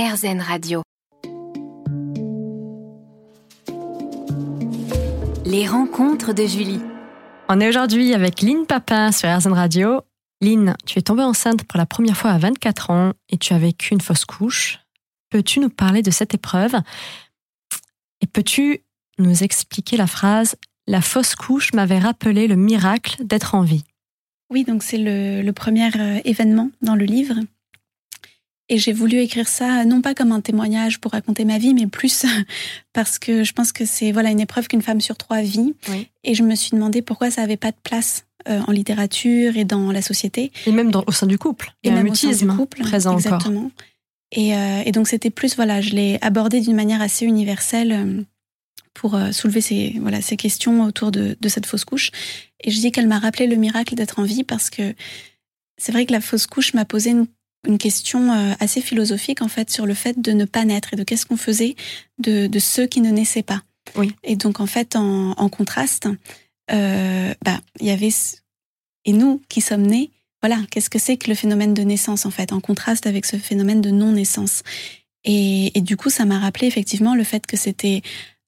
RZN Radio. Les rencontres de Julie. On est aujourd'hui avec Lynn Papin sur RZN Radio. Lynn, tu es tombée enceinte pour la première fois à 24 ans et tu as vécu une fausse couche. Peux-tu nous parler de cette épreuve Et peux-tu nous expliquer la phrase La fausse couche m'avait rappelé le miracle d'être en vie Oui, donc c'est le, le premier euh, événement dans le livre. Et j'ai voulu écrire ça non pas comme un témoignage pour raconter ma vie, mais plus parce que je pense que c'est voilà une épreuve qu'une femme sur trois vit. Oui. Et je me suis demandé pourquoi ça n'avait pas de place euh, en littérature et dans la société. Et même dans- au sein du couple. A un même au sein mutisme du couple, présent encore. exactement. Et, euh, et donc c'était plus voilà, je l'ai abordé d'une manière assez universelle euh, pour euh, soulever ces voilà ces questions autour de, de cette fausse couche. Et je dis qu'elle m'a rappelé le miracle d'être en vie parce que c'est vrai que la fausse couche m'a posé une, une question euh, assez philosophique en fait sur le fait de ne pas naître et de qu'est-ce qu'on faisait de, de ceux qui ne naissaient pas. Oui. Et donc en fait en, en contraste, euh, bah il y avait et nous qui sommes nés voilà, qu'est-ce que c'est que le phénomène de naissance en fait, en contraste avec ce phénomène de non-naissance. Et, et du coup, ça m'a rappelé effectivement le fait que c'était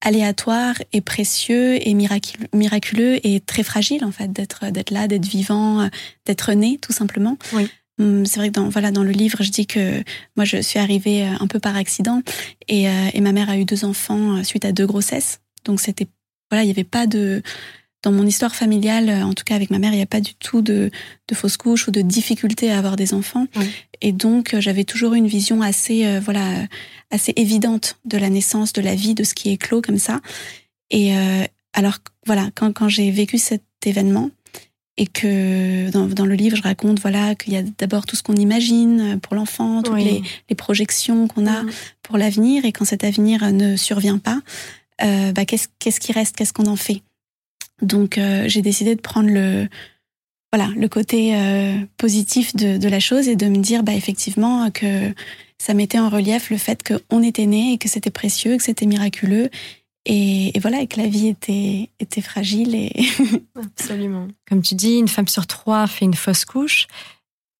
aléatoire et précieux et miracul- miraculeux et très fragile en fait d'être d'être là, d'être vivant, euh, d'être né tout simplement. Oui. Hum, C'est vrai que dans voilà dans le livre, je dis que moi je suis arrivée euh, un peu par accident et, euh, et ma mère a eu deux enfants euh, suite à deux grossesses. Donc c'était voilà, il n'y avait pas de dans mon histoire familiale, en tout cas avec ma mère, il n'y a pas du tout de, de fausse couche ou de difficulté à avoir des enfants. Oui. Et donc, j'avais toujours une vision assez, euh, voilà, assez évidente de la naissance, de la vie, de ce qui est clos comme ça. Et euh, alors, voilà, quand, quand j'ai vécu cet événement et que dans, dans le livre, je raconte, voilà, qu'il y a d'abord tout ce qu'on imagine pour l'enfant, toutes Oui. les, les projections qu'on a Mhm. pour l'avenir, et quand cet avenir ne survient pas, euh, bah, qu'est-ce qu'est-ce qui reste, qu'est-ce qu'on en fait? Donc euh, j'ai décidé de prendre le voilà le côté euh, positif de, de la chose et de me dire bah effectivement que ça mettait en relief le fait qu'on était né et que c'était précieux, que c'était miraculeux et, et voilà et que la vie était était fragile et Absolument. Comme tu dis, une femme sur trois fait une fausse couche.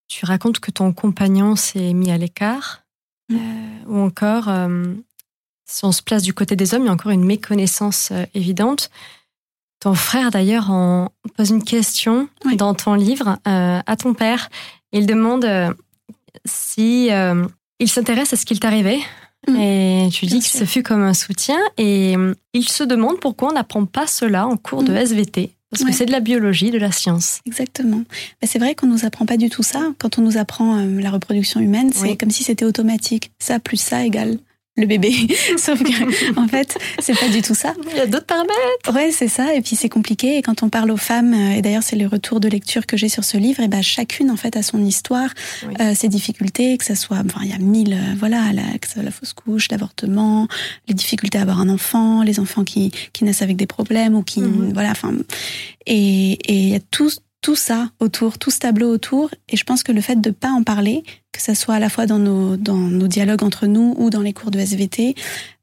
Tu racontes que ton compagnon s'est mis à l'écart. Mm. Euh, ou encore, euh, si on se place du côté des hommes, il y a encore une méconnaissance euh, évidente. Ton frère, d'ailleurs, en pose une question Oui. dans ton livre euh, à ton père. Il demande euh, si euh, il s'intéresse à ce qu'il t'arrivait. Mm. Et tu dis Bien que sûr. ce fut comme un soutien. Et euh, il se demande pourquoi on n'apprend pas cela en cours de Mm. SVT. Parce Ouais. que c'est de la biologie, de la science. Exactement. Bah, c'est vrai qu'on nous apprend pas du tout ça. Quand on nous apprend euh, la reproduction humaine, c'est Oui. comme si c'était automatique. Ça plus ça égale le bébé. Sauf que, en fait, c'est pas du tout ça. Il y a d'autres paramètres. Ouais, c'est ça. Et puis c'est compliqué. Et quand on parle aux femmes, euh, et d'ailleurs c'est les retours de lecture que j'ai sur ce livre, et ben chacune en fait a son histoire, Oui. euh, ses difficultés, que ça soit, enfin il y a mille, euh, voilà, la, que ça soit la fausse couche, l'avortement, les difficultés à avoir un enfant, les enfants qui qui naissent avec des problèmes ou qui, Mhm. voilà, enfin, et et il y a tout tout ça autour, tout ce tableau autour. Et je pense que le fait de pas en parler, que ça soit à la fois dans nos dans nos dialogues entre nous ou dans les cours de SVT,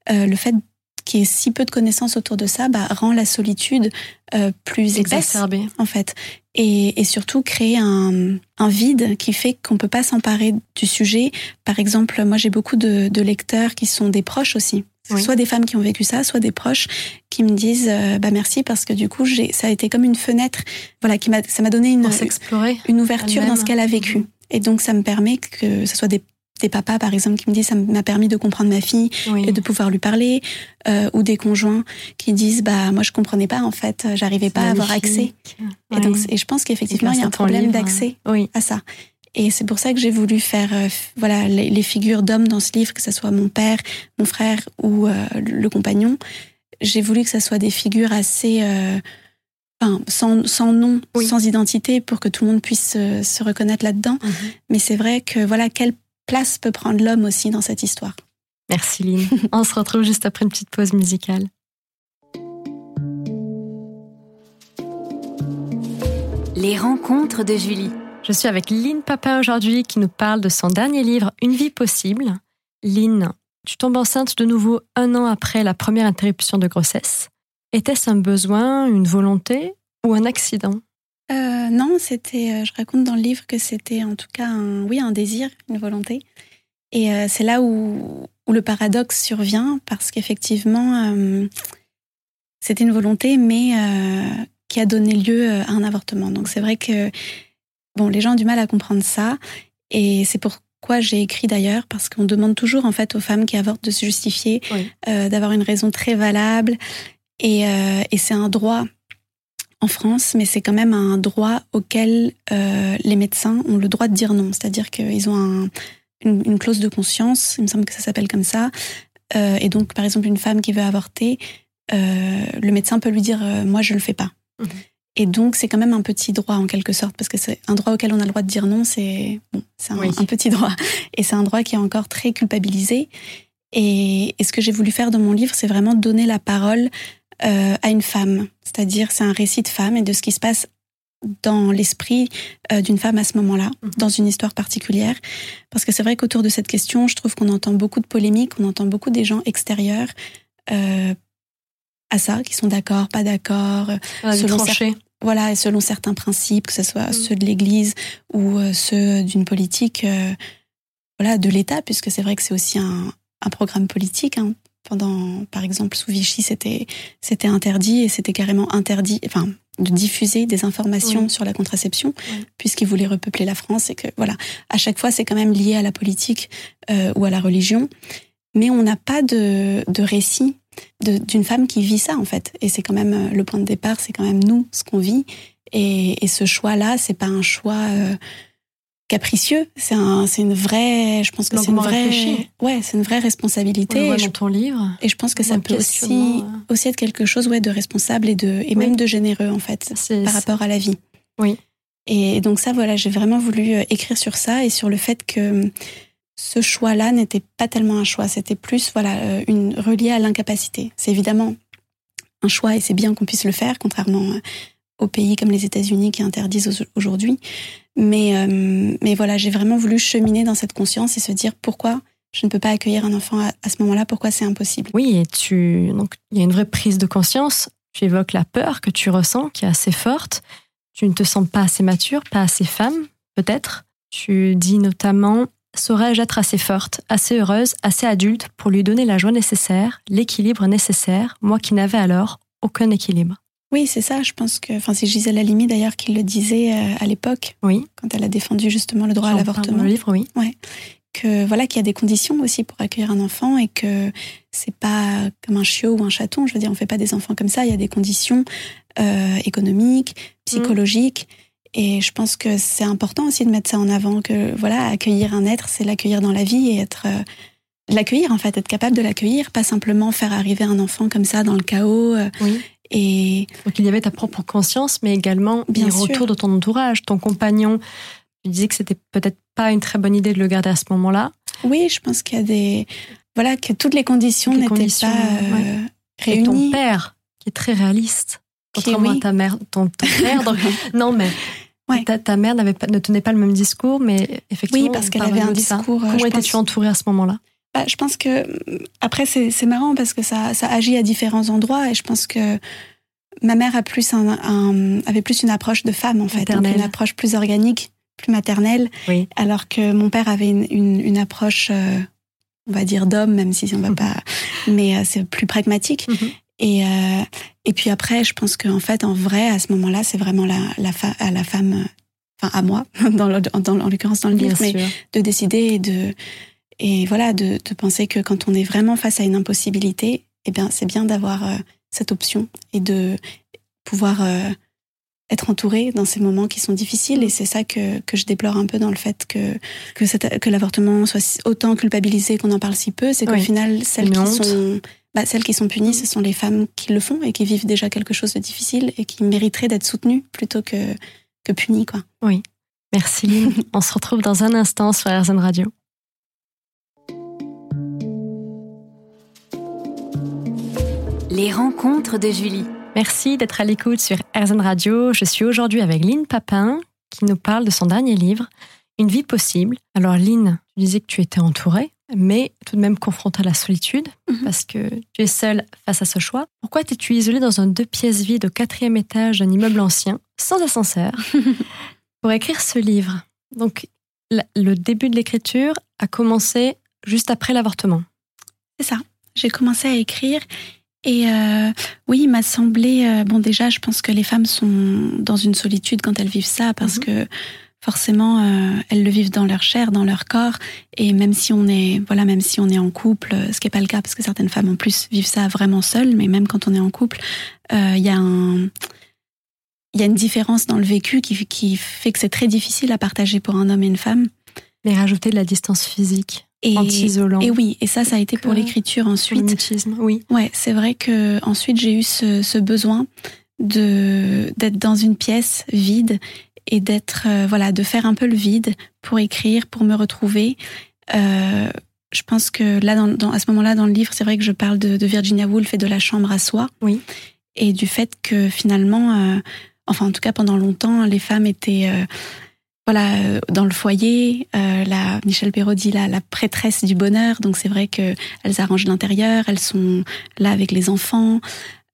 euh, le fait qu'il y ait si peu de connaissances autour de ça, bah, rend la solitude euh, plus épaisse Exacerbé. en fait, et, et surtout créer un, un vide qui fait qu'on peut pas s'emparer du sujet. Par exemple, moi j'ai beaucoup de, de lecteurs qui sont des proches aussi, Oui. soit des femmes qui ont vécu ça, soit des proches qui me disent euh, bah merci parce que du coup j'ai ça a été comme une fenêtre, voilà, qui m'a ça m'a donné une s'explorer. une ouverture dans ce qu'elle a vécu. Et donc ça me permet que ce soit des des papas par exemple qui me disent ça m'a permis de comprendre ma fille Oui. et de pouvoir lui parler euh, ou des conjoints qui disent bah moi je comprenais pas en fait j'arrivais pas à avoir accès et donc et je pense qu'effectivement il y a un problème livre. d'accès Oui. à ça et c'est pour ça que j'ai voulu faire euh, voilà les, les figures d'hommes dans ce livre que ce soit mon père mon frère ou euh, le compagnon j'ai voulu que ça soit des figures assez euh, enfin, sans, sans nom, Oui. sans identité, pour que tout le monde puisse euh, se reconnaître là-dedans. Mais c'est vrai que voilà, quelle place peut prendre l'homme aussi dans cette histoire? Merci Lynn. On se retrouve juste après une petite pause musicale. Les rencontres de Julie. Je suis avec Lynn Papin aujourd'hui qui nous parle de son dernier livre Une vie possible. Lynn, tu tombes enceinte de nouveau un an après la première interruption de grossesse. Était-ce un besoin, une volonté ou un accident? Euh, non, c'était. euh, je raconte dans le livre que c'était en tout cas un, oui, un désir, une volonté. Et euh, c'est là où, où, le paradoxe survient, parce qu'effectivement, c'était une volonté, mais qui a donné lieu à un avortement. Donc c'est vrai que bon, les gens ont du mal à comprendre ça, et c'est pourquoi j'ai écrit d'ailleurs, parce qu'on demande toujours en fait aux femmes qui avortent de se justifier, Oui. euh, d'avoir une raison très valable, et, euh, et c'est un droit en France, mais c'est quand même un droit auquel euh, les médecins ont le droit de dire non. C'est-à-dire qu'ils ont un, une, une clause de conscience, il me semble que ça s'appelle comme ça. Et donc, par exemple, une femme qui veut avorter, le médecin peut lui dire Moi, je le fais pas. Mhm. Et donc, c'est quand même un petit droit en quelque sorte, parce que c'est un droit auquel on a le droit de dire non, c'est bon, un, Oui. un petit droit. Et c'est un droit qui est encore très culpabilisé. Et, et ce que j'ai voulu faire dans mon livre, c'est vraiment donner la parole euh, à une femme. C'est-à-dire, c'est un récit de femme et de ce qui se passe dans l'esprit euh, d'une femme à ce moment-là, Mhm. dans une histoire particulière. Parce que c'est vrai qu'autour de cette question, je trouve qu'on entend beaucoup de polémiques, on entend beaucoup des gens extérieurs euh, à ça, qui sont d'accord, pas d'accord, euh, On a Selon tranché. voilà, et selon certains principes, que ce soit Mhm. ceux de l'Église ou euh, ceux d'une politique, euh, voilà, de l'État, puisque c'est vrai que c'est aussi un, un programme politique. hein. Pendant, par exemple, sous Vichy, c'était c'était interdit et c'était carrément interdit, enfin, de diffuser des informations sur la contraception, Oui. puisqu'ils voulaient repeupler la France et que voilà, à chaque fois, c'est quand même lié à la politique euh, ou à la religion, mais on n'a pas de, de récit d'une femme qui vit ça en fait. Et c'est quand même euh, le point de départ, c'est quand même nous ce qu'on vit. Et, et ce choix-là, c'est pas un choix euh, capricieux. C'est un, c'est une vraie, je pense que c'est une vraie, ouais, c'est une vraie On le responsabilité. voit je, dans ton livre. et je pense que ça peut aussi, euh. aussi être quelque chose, ouais, de responsable et de, et même de généreux en fait par rapport à la vie. Oui. Et donc ça, voilà, j'ai vraiment voulu écrire sur ça et sur le fait que ce choix-là n'était pas tellement un choix, c'était plus voilà euh, une relié à l'incapacité. C'est évidemment un choix et c'est bien qu'on puisse le faire, contrairement euh, aux pays comme les États-Unis qui interdisent au- aujourd'hui. Mais euh, mais voilà, j'ai vraiment voulu cheminer dans cette conscience et se dire pourquoi je ne peux pas accueillir un enfant à, à ce moment-là, pourquoi c'est impossible. Oui, et tu donc il y a une vraie prise de conscience. Tu évoques la peur que tu ressens, qui est assez forte. Tu ne te sens pas assez mature, pas assez femme, peut-être. Tu dis notamment saurais-je être assez forte, assez heureuse, assez adulte pour lui donner la joie nécessaire, l'équilibre nécessaire, moi qui n'avais alors aucun équilibre. Oui, c'est ça. Je pense que, enfin, c'est Gisèle Halimi d'ailleurs qui le disait euh, à l'époque Oui. quand elle a défendu justement le droit à parle dans l'avortement. le livre, oui. que voilà qu'il y a des conditions aussi pour accueillir un enfant et que c'est pas comme un chiot ou un chaton. Je veux dire, on fait pas des enfants comme ça. Il y a des conditions euh, économiques, psychologiques. Et je pense que c'est important aussi de mettre ça en avant. Que voilà, accueillir un être, c'est l'accueillir dans la vie et être euh, l'accueillir en fait, être capable de l'accueillir, pas simplement faire arriver un enfant comme ça dans le chaos. euh, Oui. et Donc il y avait ta propre conscience, mais également Bien les sûr. retours de ton entourage, ton compagnon. Tu disais que c'était peut-être pas une très bonne idée de le garder à ce moment-là. oui, je pense qu'il y a des voilà que toutes les conditions n'étaient pas euh, ouais. Et ton réunies. père, qui est très réaliste, contrairement oui. à ta mère, ton, ton père. donc- non, mais Ouais. ta, ta mère n'avait pas, ne tenait pas le même discours, mais effectivement. Oui, parce qu'elle avait un discours. euh, Comment étais-tu entourée à ce moment-là? Bah, je pense que après c'est marrant parce que ça ça agit à différents endroits et je pense que ma mère a plus un, un- avait plus une approche de femme en fait, donc une approche plus organique, plus maternelle, Oui. alors que mon père avait une, une, une approche euh, on va dire d'homme même si on va pas, mais euh, c'est plus pragmatique. Mhm. Et euh, et puis après je pense qu'en fait en vrai à ce moment-là c'est vraiment la à la femme, euh, enfin à moi dans le, dans, en l'occurrence dans le Bien livre, mais sûr. de décider et de et voilà de, de penser que quand on est vraiment face à une impossibilité, eh bien c'est bien d'avoir euh, cette option et de pouvoir euh, être entouré dans ces moments qui sont difficiles et c'est ça que, que je déplore un peu dans le fait que que, l'avortement soit autant culpabilisé qu'on en parle si peu, c'est qu'au Oui. final celles qui sont bah, celles qui sont punies, ce sont les femmes qui le font et qui vivent déjà quelque chose de difficile et qui mériteraient d'être soutenues plutôt que que punies quoi. Merci Lynn. On se retrouve dans un instant sur RZN Radio. Les rencontres de Julie. Merci d'être à l'écoute sur RZN Radio. Je suis aujourd'hui avec Lynn Papin qui nous parle de son dernier livre, Une vie possible. Alors Lynn, tu disais que tu étais entourée, mais tout de même confrontée à la solitude Mhm. parce que tu es seule face à ce choix. Pourquoi t'es-tu isolée dans un deux pièces vide au quatrième étage d'un immeuble ancien, sans ascenseur, pour écrire ce livre? Donc le début de l'écriture a commencé juste après l'avortement. C'est ça. J'ai commencé à écrire et euh, oui, il m'a semblé euh, bon déjà, je pense que les femmes sont dans une solitude quand elles vivent ça parce mhm. que forcément euh, elles le vivent dans leur chair, dans leur corps et même si on est voilà, même si on est en couple, ce qui est pas le cas parce que certaines femmes en plus vivent ça vraiment seules, mais même quand on est en couple, il y a un il y a une différence dans le vécu qui, qui fait que c'est très difficile à partager pour un homme et une femme. Mais rajouter de la distance physique. Et, anti-isolant. Et oui, et ça, ça a été pour l'écriture ensuite. oui. Ouais, c'est vrai que ensuite j'ai eu ce, ce besoin de d'être dans une pièce vide et d'être euh, voilà de faire un peu le vide pour écrire, pour me retrouver. Euh, je pense que là, dans, dans, à ce moment-là, dans le livre, c'est vrai que je parle de, de, Virginia Woolf et de la chambre à soi. Oui. Et du fait que finalement, euh, enfin en tout cas pendant longtemps, les femmes étaient euh, voilà euh, dans le foyer. Euh, la Michel Perrault dit la, la prêtresse du bonheur. Donc c'est vrai que elles arrangent l'intérieur, elles sont là avec les enfants.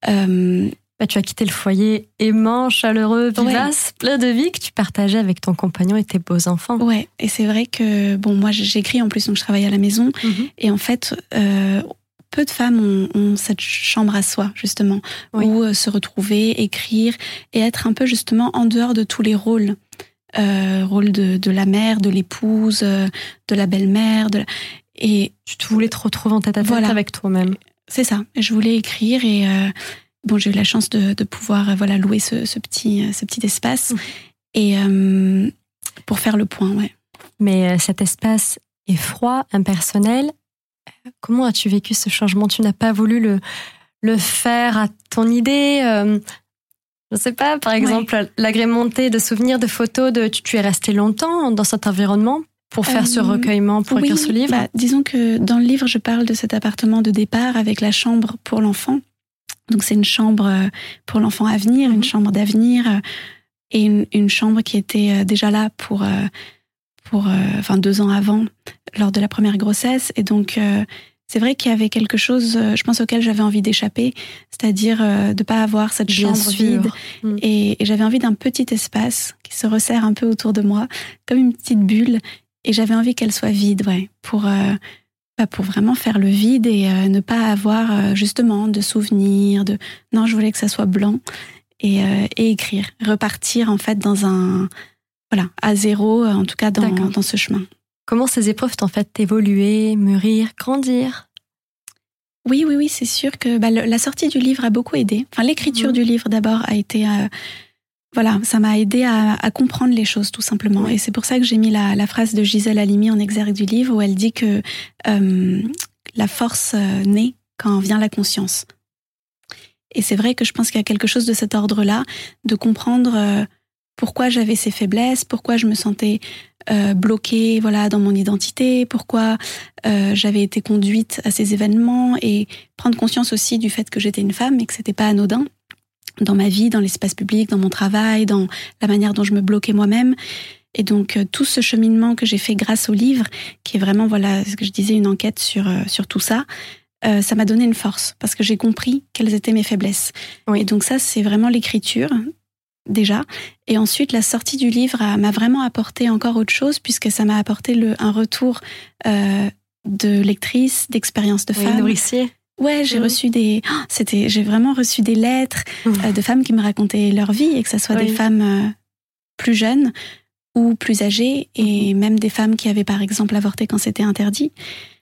Euh, bah, tu as quitté le foyer aimant, chaleureux, vivace, plein de vie que tu partageais avec ton compagnon et tes beaux enfants. Ouais, et c'est vrai que bon, moi j'écris en plus, donc je travaille à la maison, mhm. et en fait, euh, peu de femmes ont, ont, cette chambre à soi justement, où euh, se retrouver, écrire et être un peu justement en dehors de tous les rôles euh, rôle de, de, la mère, de l'épouse, euh, de la belle-mère. De Et tu te voulais te retrouver en tête à tête avec toi-même. C'est ça. Je voulais écrire et euh, bon, j'ai eu la chance de, de pouvoir euh, voilà louer ce, ce, petit ce petit espace et pour faire le point, ouais. Mais cet espace est froid, impersonnel. Comment as-tu vécu ce changement? Tu n'as pas voulu le le faire à ton idée je sais pas, par exemple, l'agrémenté de souvenirs, de photos, de tu, es resté longtemps dans cet environnement pour faire ce euh, recueillement, pour écrire ce livre? bah, Disons que dans le livre, je parle de cet appartement de départ avec la chambre pour l'enfant. Donc c'est une chambre euh, pour l'enfant à venir, une mhm. chambre d'avenir euh, et une, une, chambre qui était déjà là pour, pour enfin deux ans avant, lors de la première grossesse. Et donc c'est vrai qu'il y avait quelque chose, euh, je pense, auquel j'avais envie d'échapper, c'est-à-dire euh, de pas avoir cette chambre vide. Mm. Et, j'avais envie d'un petit espace qui se resserre un peu autour de moi, comme une petite bulle. Et j'avais envie qu'elle soit vide, ouais, pour euh, pour vraiment faire le vide et ne pas avoir justement de souvenirs. De non, je voulais que ça soit blanc et, et écrire, repartir en fait dans un voilà à zéro, en tout cas dans, dans ce chemin. Comment ces épreuves t'ont fait évoluer, mûrir, grandir? Oui, oui, oui, c'est sûr que bah, la sortie du livre a beaucoup aidé. Enfin, l'écriture mhm. du livre d'abord a été, euh, voilà, ça m'a aidé à, comprendre les choses tout simplement. Et c'est pour ça que j'ai mis la, phrase de Gisèle Halimi en exergue du livre où elle dit que euh, la force euh, naît quand vient la conscience. Et c'est vrai que je pense qu'il y a quelque chose de cet ordre-là, de comprendre pourquoi j'avais ces faiblesses, pourquoi je me sentais euh, bloquée voilà dans mon identité, pourquoi euh, j'avais été conduite à ces événements et prendre conscience aussi du fait que j'étais une femme et que c'était pas anodin dans ma vie, dans l'espace public, dans mon travail, dans la manière dont je me bloquais moi-même. Et donc euh, tout ce cheminement que j'ai fait grâce au livre, qui est vraiment voilà ce que je disais une enquête sur euh, sur tout ça, euh, ça m'a donné une force parce que j'ai compris quelles étaient mes faiblesses. Oui. Et donc ça, c'est vraiment l'écriture déjà. Et ensuite, la sortie du livre m'a vraiment apporté encore autre chose, puisque ça m'a apporté le, un retour euh, de lectrice, d'expérience de femme. nourricier. Ouais, j'ai mmh. reçu des, oh, c'était, j'ai vraiment reçu des lettres mmh. euh, de femmes qui me racontaient leur vie et que ce soit des femmes euh, plus jeunes ou plus âgées et mmh. même des femmes qui avaient par exemple avorté quand c'était interdit.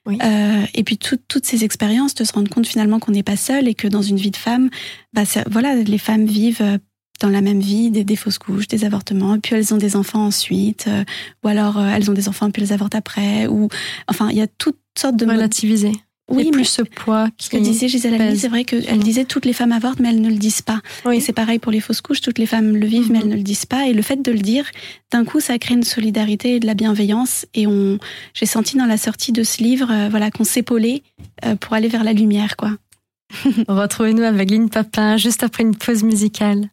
Euh, et puis toutes ces expériences, de se rendre compte finalement qu'on n'est pas seul et que dans une vie de femme, bah, voilà, les femmes vivent dans la même vie des, des, fausses couches, des avortements, et puis elles ont des enfants ensuite, euh, ou alors euh, elles ont des enfants puis elles avortent après, ou enfin il y a toutes sortes de relativiser. Oui, plus ce poids. Ce que disait Gisèle Halimi, c'est vrai qu'elle disait toutes les femmes avortent, mais elles ne le disent pas. Oui. Et c'est pareil pour les fausses couches, toutes les femmes le vivent, mais elles mhm. ne le disent pas. Et le fait de le dire, d'un coup, ça crée une solidarité et de la bienveillance. Et on, j'ai senti dans la sortie de ce livre, euh, voilà, qu'on s'épaulait pour aller vers la lumière, quoi. Retrouvez-nous avec Lynn Papin juste après une pause musicale.